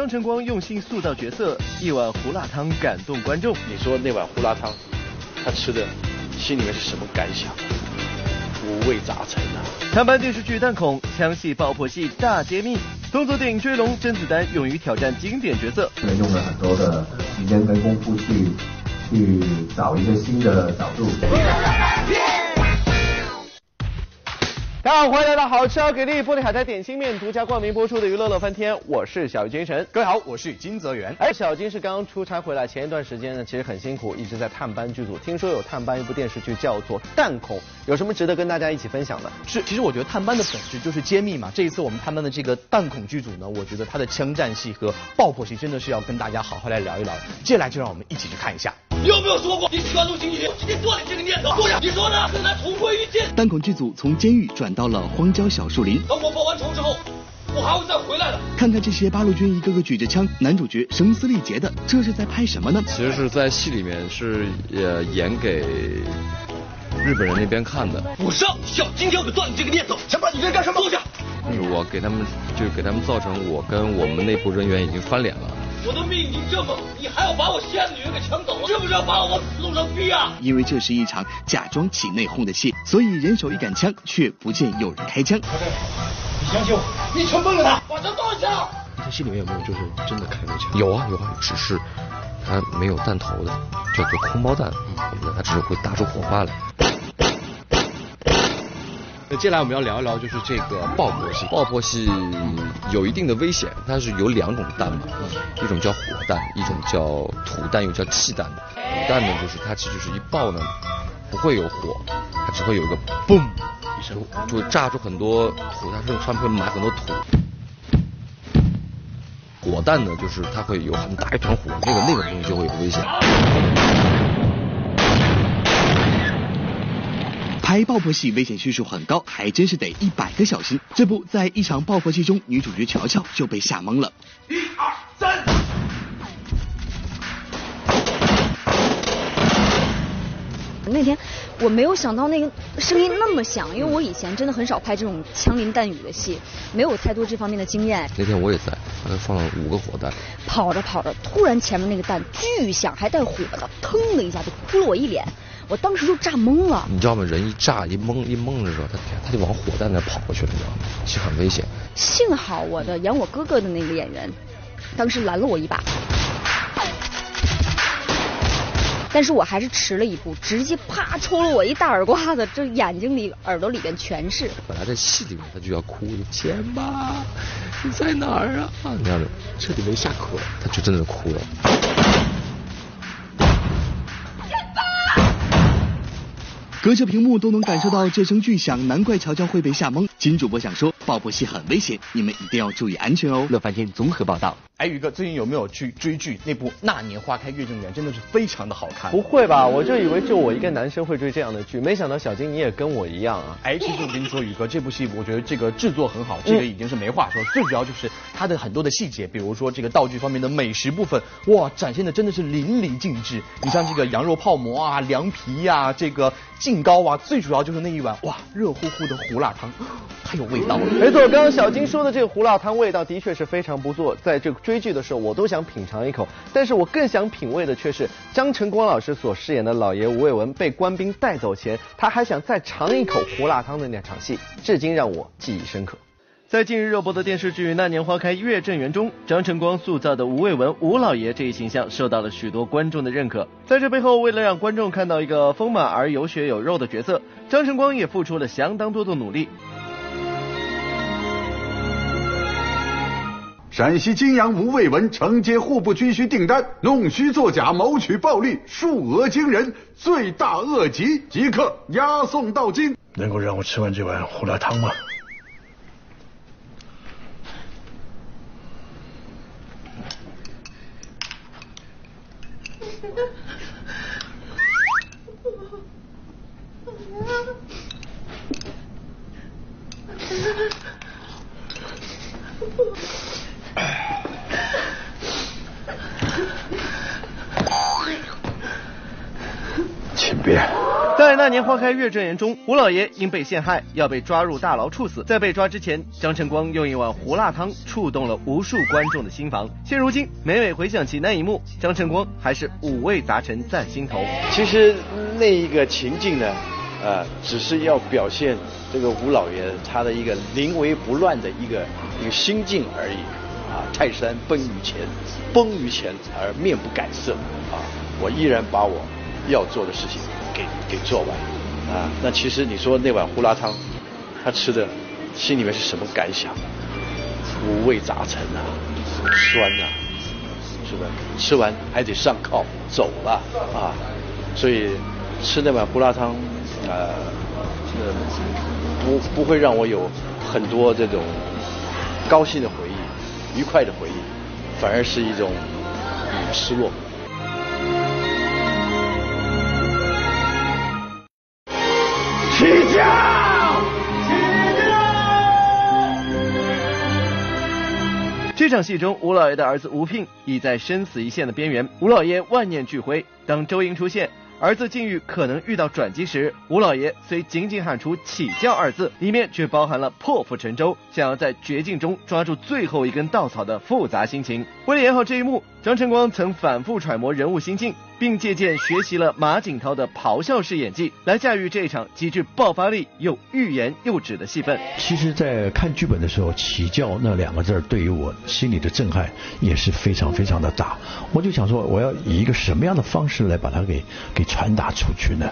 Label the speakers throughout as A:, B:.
A: 张晨光用心塑造角色，一碗胡辣汤感动观众。
B: 你说那碗胡辣汤，他吃的心里面是什么感想？五味杂陈啊！
A: 探班电视剧《弹孔》，枪戏爆破戏大揭秘。动作电影《追龙》，甄子丹勇于挑战经典角色。
C: 用了很多的时间跟功夫去去找一个新的角度。
A: 大家好，欢迎来到好吃好给力玻璃海苔点心面独家冠名播出的娱乐乐翻天，我是小鱼金神。
D: 各位好，我是金泽源。
A: 哎，小金是刚刚出差回来，前一段时间呢，其实很辛苦，一直在探班剧组。听说有探班一部电视剧叫做《弹孔》，有什么值得跟大家一起分享的？
D: 是，其实我觉得探班的本质就是揭秘嘛。这一次我们探班的这个《弹孔》剧组呢，我觉得它的枪战戏和爆破戏真的是要跟大家好好来聊一聊。接下来就让我们一起去看一下。
E: 你有没有说过你喜欢陆星宇？今天断了这个念头。坐下，你说呢？跟他重归于尽。
F: 单孔剧组从监狱转到了荒郊小树林。
E: 等我报完仇之后，我还会再回来的。
F: 看看这些八路军一个个举着枪，男主角声嘶力竭的，这是在拍什么呢？
G: 其实是在戏里面是呃演给日本人那边看的。
E: 我上小今天我断了这个念头。想把你这干什么？坐下。
G: 就是我给他们，就给他们造成我跟我们内部人员已经翻脸了。
E: 我的命已经这么，你还要把我心爱的女人给抢走了，是不是要把我往死路上逼啊？
F: 因为这是一场假装起内讧的戏，所以人手一杆枪，却不见有人开枪。
E: 你相信我，你全崩了他，把枪放下。
G: 在戏里面有没有就是真的开过枪？有啊有啊，只是它没有弹头的，叫做空包弹，它只是会打出火花来。那接下来我们要聊一聊，就是这个爆破戏。爆破戏有一定的危险，它是有两种弹嘛，一种叫火弹，一种叫土弹，又叫气弹。土弹呢，就是它其实是一爆呢，不会有火，它只会有一个嘣一声，就会炸出很多土，它上面会埋很多土。火弹呢，就是它会有很大一团火，那个那个东西就会有危险。
F: 拍爆破戏危险系数很高，还真是得一百个小心。这不在一场爆破戏中，女主角乔乔就被吓懵了。
E: 一二三。
H: 那天我没有想到那个声音那么响，因为我以前真的很少拍这种枪林弹雨的戏，没有太多这方面的经验。
G: 那天我也在，还放了五个火弹。
H: 跑着跑着，突然前面那个弹巨响，还带火的，腾的一下就扑了我一脸。我当时就炸懵了，
G: 你知道吗？人一炸一懵一懵的时候，他他就往火弹那跑过去了，你知道吗？其实很危险。
H: 幸好我的演我哥哥的那个演员，当时拦了我一把，但是我还是迟了一步，直接啪抽了我一大耳刮子，这眼睛里、耳朵里边全是。
G: 本来在戏里面他就要哭，钱吧，你在哪儿啊？你看，彻底没下课，他就真的哭了。
F: 隔着屏幕都能感受到这声巨响，难怪乔乔会被吓懵。金主播想说，爆破戏很危险，你们一定要注意安全哦。
A: 乐翻天综合报道。
D: 哎，宇哥，最近有没有去追剧？那部《那年花开月正圆》真的是非常的好看。
A: 不会吧？我就以为就我一个男生会追这样的剧，没想到小金你也跟我一样啊。
D: 哎，其实我跟你说，宇哥，这部戏我觉得这个制作很好，这个已经是没话说。最主要就是它的很多的细节，比如说这个道具方面的美食部分，哇，展现的真的是淋漓尽致。你像这个羊肉泡馍啊、凉皮呀、这个劲高啊，最主要就是那一碗哇热乎乎的胡辣汤，太有味道了。
A: 没错，刚刚小金说的这个胡辣汤味道的确是非常不错。在这追剧的时候，我都想品尝一口，但是我更想品味的却是张晨光老师所饰演的老爷吴伟文被官兵带走前，他还想再尝一口胡辣汤的那场戏，至今让我记忆深刻。在近日热播的电视剧《那年花开月正圆》中，张晨光塑造的吴伟文吴老爷这一形象受到了许多观众的认可。在这背后，为了让观众看到一个丰满而有血有肉的角色，张晨光也付出了相当多的努力。
I: 陕西泾阳吴卫文承接户部军需订单，弄虚作假，谋取暴利，数额惊人，罪大恶极，即刻押送到京。
J: 能够让我吃完这碗胡辣汤吗？
I: 请便。
A: 在那年花开月正圆中，吴老爷因被陷害要被抓入大牢处死。在被抓之前，张晨光用一碗胡辣汤触动了无数观众的心房。现如今，每每回想起那一幕，张晨光还是五味杂陈在心头。
B: 其实那一个情境呢，呃，只是要表现这个吴老爷他的一个临危不乱的一个一个心境而已。啊，泰山崩于前，崩于前而面不改色。啊，我依然把我要做的事情给给做完。啊，那其实你说那碗胡辣汤，他吃的心里面是什么感想？五味杂陈啊，酸啊，是吧？吃完还得上靠走了啊，所以吃那碗胡辣汤，呃，不不会让我有很多这种高兴的回忆。愉快的回忆，反而是一种失落。
A: 这场戏中，吴老爷的儿子吴聘已在生死一线的边缘，吴老爷万念俱灰。当周莹出现。儿子境遇可能遇到转机时，吴老爷虽仅仅喊出“起轿”二字，里面却包含了破釜沉舟、想要在绝境中抓住最后一根稻草的复杂心情。为了演好这一幕，张晨光曾反复揣摩人物心境。并借鉴学习了马景涛的咆哮式演技，来驾驭这场极具爆发力又欲言又止的戏份。
C: 其实，在看剧本的时候，“起教”那两个字对于我心里的震撼也是非常非常的大。我就想说，我要以一个什么样的方式来把它给给传达出去呢？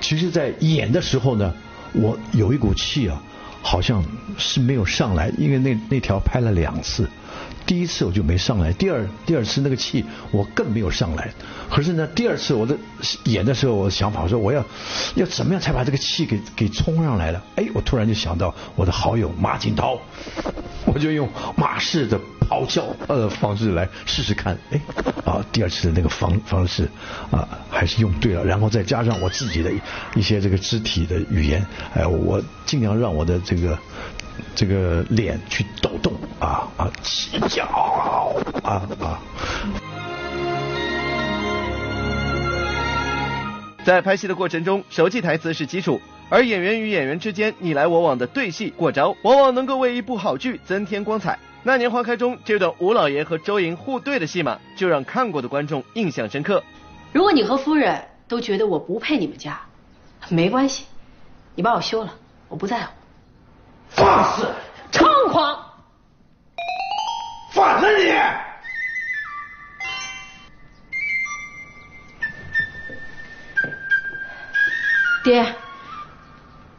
C: 其实，在演的时候呢，我有一股气啊，好像是没有上来，因为那那条拍了两次。第一次我就没上来，第二第二次那个气我更没有上来。可是呢，第二次我的演的时候，我想法说我要要怎么样才把这个气给给冲上来了？哎，我突然就想到我的好友马景涛，我就用马式的咆哮呃方式来试试看。哎，啊，第二次的那个方方式啊还是用对了，然后再加上我自己的一些这个肢体的语言，哎，我尽量让我的这个。这个脸去抖动啊啊，起脚啊啊！
A: 在拍戏的过程中，熟记台词是基础，而演员与演员之间你来我往的对戏过招，往往能够为一部好剧增添光彩。那年花开中这段吴老爷和周莹互对的戏码，就让看过的观众印象深刻。
K: 如果你和夫人都觉得我不配你们家，没关系，你把我休了，我不在乎。
I: 放肆！
K: 猖狂！
I: 反了你！
K: 爹，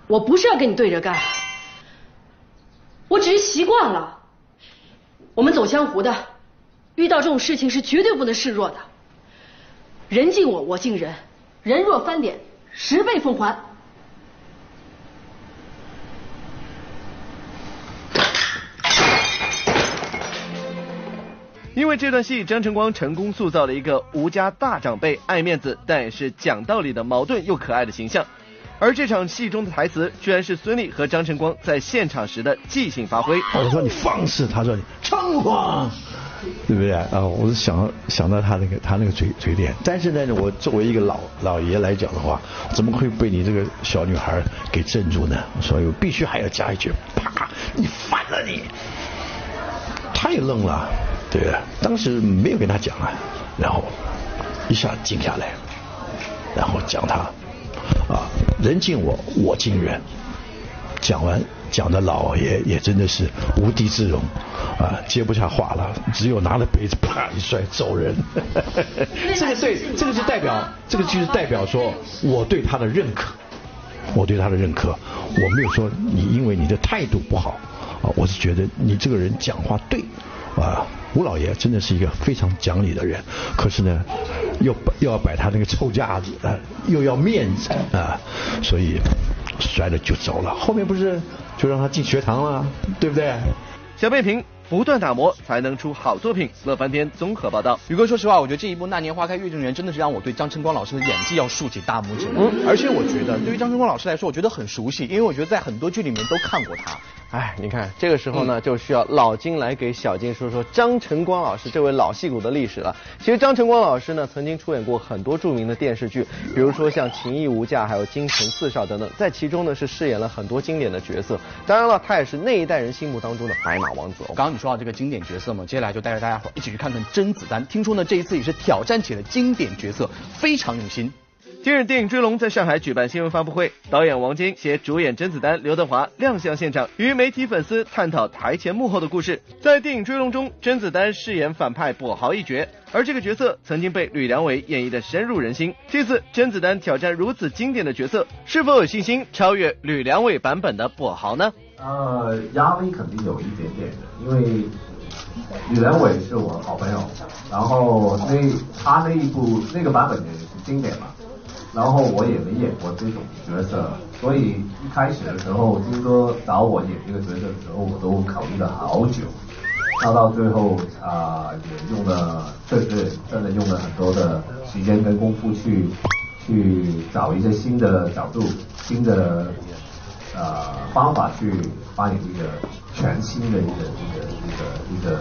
K: 我不是要跟你对着干，我只是习惯了。我们走江湖的，遇到这种事情是绝对不能示弱的。人敬我，我敬人，人若翻脸，十倍奉还。
A: 为这段戏，张晨光成功塑造了一个吴家大长辈、爱面子但也是讲道理的矛盾又可爱的形象。而这场戏中的台词，居然是孙俪和张晨光在现场时的即兴发挥。
C: 我说你放肆，他说你猖狂，对不对啊？我是想想到他那个他那个嘴嘴脸。但是呢，我作为一个老老爷来讲的话，怎么会被你这个小女孩给镇住呢？所以我必须还要加一句：啪！你反了你！太愣了。对，当时没有跟他讲啊，然后一下静下来，然后讲他啊，人敬我，我敬人。讲完，讲的老爷也真的是无地自容啊，接不下话了，只有拿着杯子啪一摔走人。这个对，这个是代表，这个就是代表说我对他的认可，我对他的认可，我没有说你因为你的态度不好啊，我是觉得你这个人讲话对啊。吴老爷真的是一个非常讲理的人，可是呢，又又要摆他那个臭架子啊，又要面子啊，所以摔了就走了。后面不是就让他进学堂了，对不对？
A: 小贝评：不断打磨才能出好作品。乐翻天综合报道。
D: 宇哥，说实话，我觉得这一部《那年花开月正圆》真的是让我对张晨光老师的演技要竖起大拇指。嗯，而且我觉得对于张晨光老师来说，我觉得很熟悉，因为我觉得在很多剧里面都看过他。
A: 哎，你看这个时候呢，就需要老金来给小金说说张晨光老师这位老戏骨的历史了。其实张晨光老师呢，曾经出演过很多著名的电视剧，比如说像《情义无价》还有《京城四少》等等，在其中呢是饰演了很多经典的角色。当然了，他也是那一代人心目当中的白马王子哦。
D: 刚刚你说到这个经典角色嘛，接下来就带着大家伙一起去看看甄子丹。听说呢这一次也是挑战起了经典角色，非常用心。
A: 今日电影《追龙》在上海举办新闻发布会，导演王晶携主演甄子丹、刘德华亮相现场，与媒体粉丝探讨台前幕后的故事。在电影《追龙》中，甄子丹饰演反派跛豪一角，而这个角色曾经被吕良伟演绎的深入人心。这次甄子丹挑战如此经典的角色，是否有信心超越吕良伟版本的跛豪呢？
C: 呃，压力肯定有一点点的，因为吕良伟是我的好朋友，然后那他那一部那个版本也是经典嘛。然后我也没演过这种角色，所以一开始的时候，金哥找我演这个角色的时候，我都考虑了好久。到到最后啊，也用了，确实真的用了很多的时间跟功夫去去找一些新的角度、新的呃方法去扮演一个全新的一个一个一个一个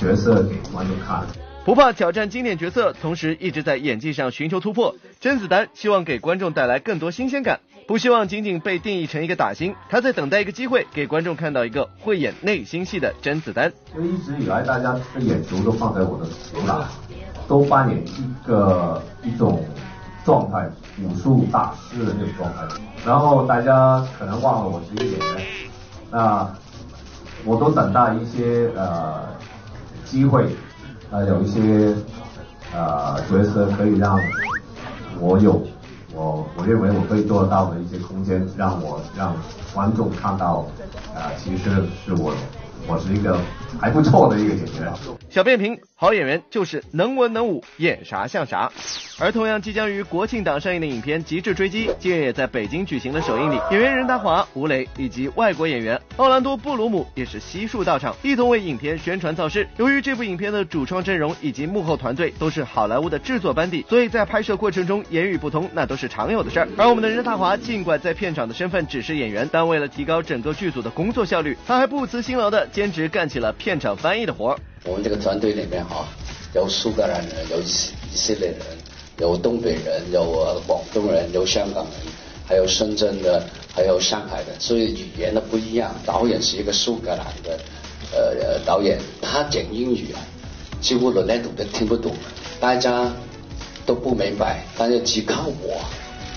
C: 角色给观众看。
A: 不怕挑战经典角色，同时一直在演技上寻求突破。甄子丹希望给观众带来更多新鲜感，不希望仅仅被定义成一个打星。他在等待一个机会，给观众看到一个会演内心戏的甄子丹。
C: 就一直以来，大家的眼球都放在我的头上，都扮演一个一种状态，武术大师的那种状态。然后大家可能忘了我是一个演员，那我都等待一些呃机会。呃，有一些呃角色可以让我有我我认为我可以做得到的一些空间，让我让观众看到，啊，其实是我我是一个还不错的一个演员。
A: 小变频，好演员就是能文能武，演啥像啥。而同样即将于国庆档上映的影片《极致追击》，近日也在北京举行了首映礼。演员任达华、吴磊以及外国演员奥兰多·布鲁姆也是悉数到场，一同为影片宣传造势。由于这部影片的主创阵容以及幕后团队都是好莱坞的制作班底，所以在拍摄过程中言语不通那都是常有的事儿。而我们的任达华尽管在片场的身份只是演员，但为了提高整个剧组的工作效率，他还不辞辛劳的兼职干起了片场翻译的活。
L: 我们这个团队里面啊，有苏格兰人，有以色列人。有东北人，有广东人，有香港人，还有深圳的，还有上海的，所以语言的不一样。导演是一个苏格兰的呃导演，他讲英语啊，几乎连都听不懂，大家都不明白，但是只靠我，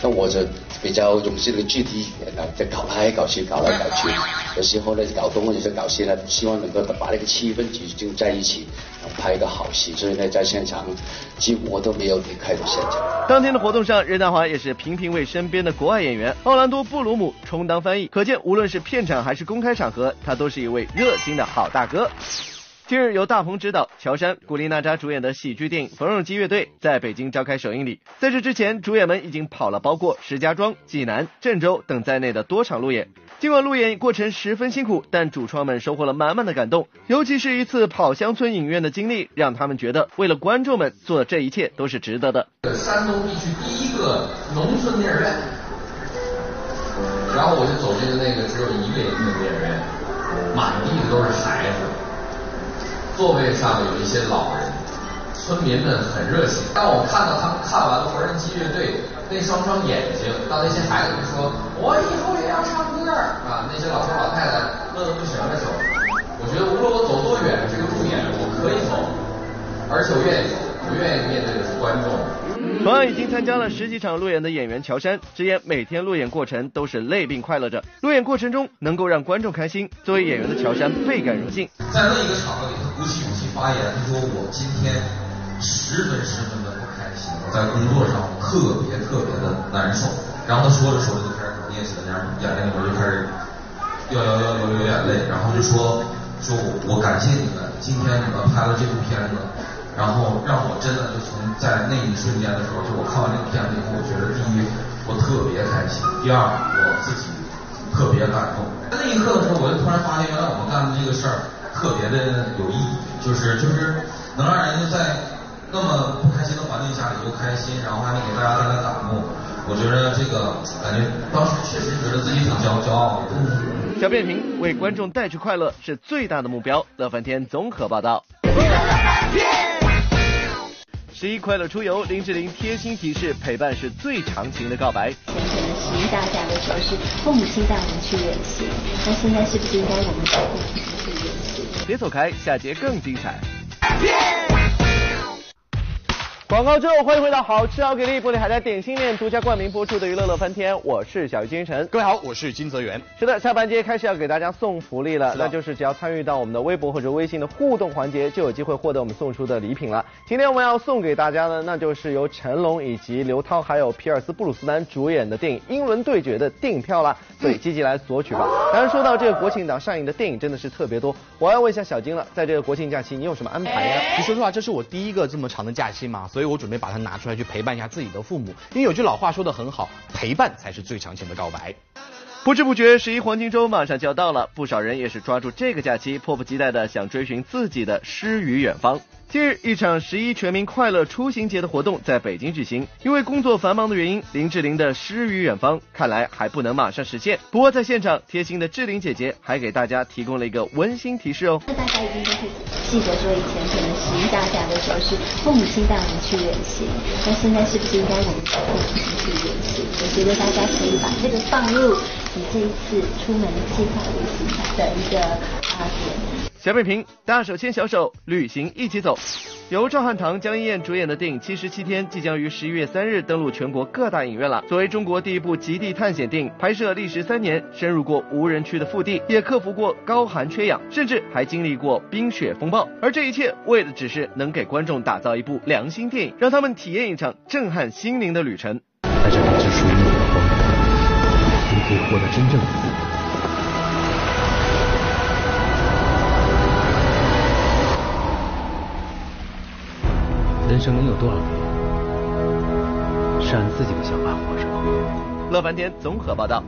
L: 那我就比较用这个具体语言呢，就搞来搞去，搞来搞去，有时候呢搞东，有时候搞西呢，希望能够把那个气氛集中在一起。拍一个好戏，所以呢，在现场几乎我都没有离开过现场。
A: 当天的活动上，任达华也是频频为身边的国外演员奥兰多·布鲁姆充当翻译，可见无论是片场还是公开场合，他都是一位热心的好大哥。近日，由大鹏执导、乔杉、古力娜扎主演的喜剧电影《缝纫机乐队》在北京召开首映礼。在这之前，主演们已经跑了包括石家庄、济南、郑州等在内的多场路演。尽管路演过程十分辛苦，但主创们收获了满满的感动。尤其是一次跑乡村影院的经历，让他们觉得为了观众们做的这一切都是值得的。
G: 山东地区第一个农村电影院，然后我就走进了那个只有一个人的电影院，满地的都是孩子。座位上有一些老人，村民们很热情。当我看到他们看完了缝纫机乐队，那双双眼睛，当那些孩子们说“我以后也要唱歌”，啊，那些老头老太太乐得不行的时候，我觉得无论我走多远，这个路演我可以走，而且我愿意走，我愿意面对的是观众。
A: 同样已经参加了十几场路演的演员乔杉直言，每天路演过程都是累并快乐着。路演过程中能够让观众开心，作为演员的乔杉倍感荣幸。
G: 在那一个场合里，鼓起勇气发言，他说：“我今天十分十分的不开心，我在工作上特别特别的难受。”然后他说着说着就开始哽咽起来，眼泪里面就开始要要要流流眼泪，然后就说：“说我感谢你们，今天你们拍了这部片子。”然后让我真的就从在那一瞬间的时候，就我看完这个片子以后，我觉得第一我特别开心，第二我自己特别感动。在那一刻的时候，我就突然发现，原来我们干的这个事儿特别的有意义，就是就是能让人在那么不开心的环境下里又开心，然后还能给大家带来感动。我我觉得这个感觉当时确实觉得自己挺骄骄傲的。
A: 小变频为观众带去快乐是最大的目标。乐翻天综合报道。十一快乐出游，林志玲贴心提示：陪伴是最长情的告白。
M: 可能十一大假的时候是父母亲带我们去远行，那现在是不是应该我们带父母亲去？
A: 别走开，下节更精彩。广告之后，欢迎回到好吃好给力玻璃海苔点心面独家冠名播出的娱乐乐翻天，我是小鱼金晨。
D: 各位好，我是金泽源。
A: 是的，下半节开始要给大家送福利了，那就是只要参与到我们的微博或者微信的互动环节，就有机会获得我们送出的礼品了。今天我们要送给大家的，那就是由成龙以及刘涛还有皮尔斯布鲁斯丹主演的电影《英伦对决》的电影票了，所以积极来索取吧。当然，说到这个国庆档上映的电影真的是特别多，我要问一下小金了，在这个国庆假期你有什么安排呀？
D: 你说实话，这是我第一个这么长的假期嘛，所以所以我准备把它拿出来去陪伴一下自己的父母，因为有句老话说的很好，陪伴才是最长情的告白。
A: 不知不觉，十一黄金周马上就要到了，不少人也是抓住这个假期，迫不及待的想追寻自己的诗与远方。近日，一场十一全民快乐出行节的活动在北京举行。因为工作繁忙的原因，林志玲的诗与远方看来还不能马上实现。不过在现场，贴心的志玲姐姐还给大家提供了一个温馨提示哦。
M: 那大家一定都会记得说，以前可能十一大假的时候是父母亲带我们去远行，那现在是不是应该我们自己去远行？我觉得大家可以把这个放入你这一次出门计划旅行的一个啊点。
A: 小北平，大手牵小手，旅行一起走。由赵汉唐、江一燕主演的电影《七十七天》即将于十一月三日登陆全国各大影院了。作为中国第一部极地探险电影，拍摄历时三年，深入过无人区的腹地，也克服过高寒缺氧，甚至还经历过冰雪风暴。而这一切，为的只是能给观众打造一部良心电影，让他们体验一场震撼心灵的旅程。
N: 活的真正的自由。人生能有多少年是按自己的想法活着？
A: 乐翻天综合报道。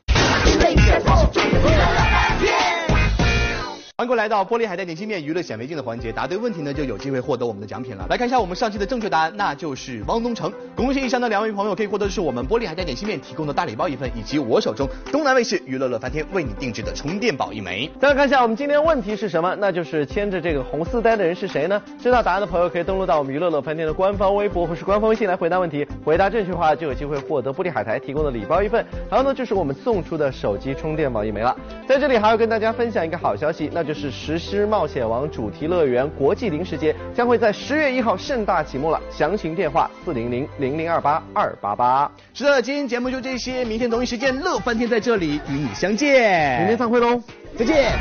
D: 欢迎来到玻璃海带点心面娱乐显微镜的环节，答对问题呢就有机会获得我们的奖品了。来看一下我们上期的正确答案，那就是汪东城。恭喜以上的两位朋友可以获得的是我们玻璃海带点心面提供的大礼包一份，以及我手中东南卫视娱乐乐翻天为你定制的充电宝一枚。
A: 再来看一下我们今天问题是什么，那就是牵着这个红丝带的人是谁呢？知道答案的朋友可以登录到我们娱乐乐翻天的官方微博或是官方微信来回答问题，回答正确的话就有机会获得玻璃海苔提供的礼包一份，还有呢就是我们送出的手机充电宝一枚了。在这里还要跟大家分享一个好消息，那就就是石狮冒险王主题乐园国际零食节将会在十月一号盛大启幕了，详情电话四零零零零二八二八八。
D: 是的，今天节目就这些，明天同一时间乐翻天在这里与你相见，
A: 明天散会喽，
D: 再见。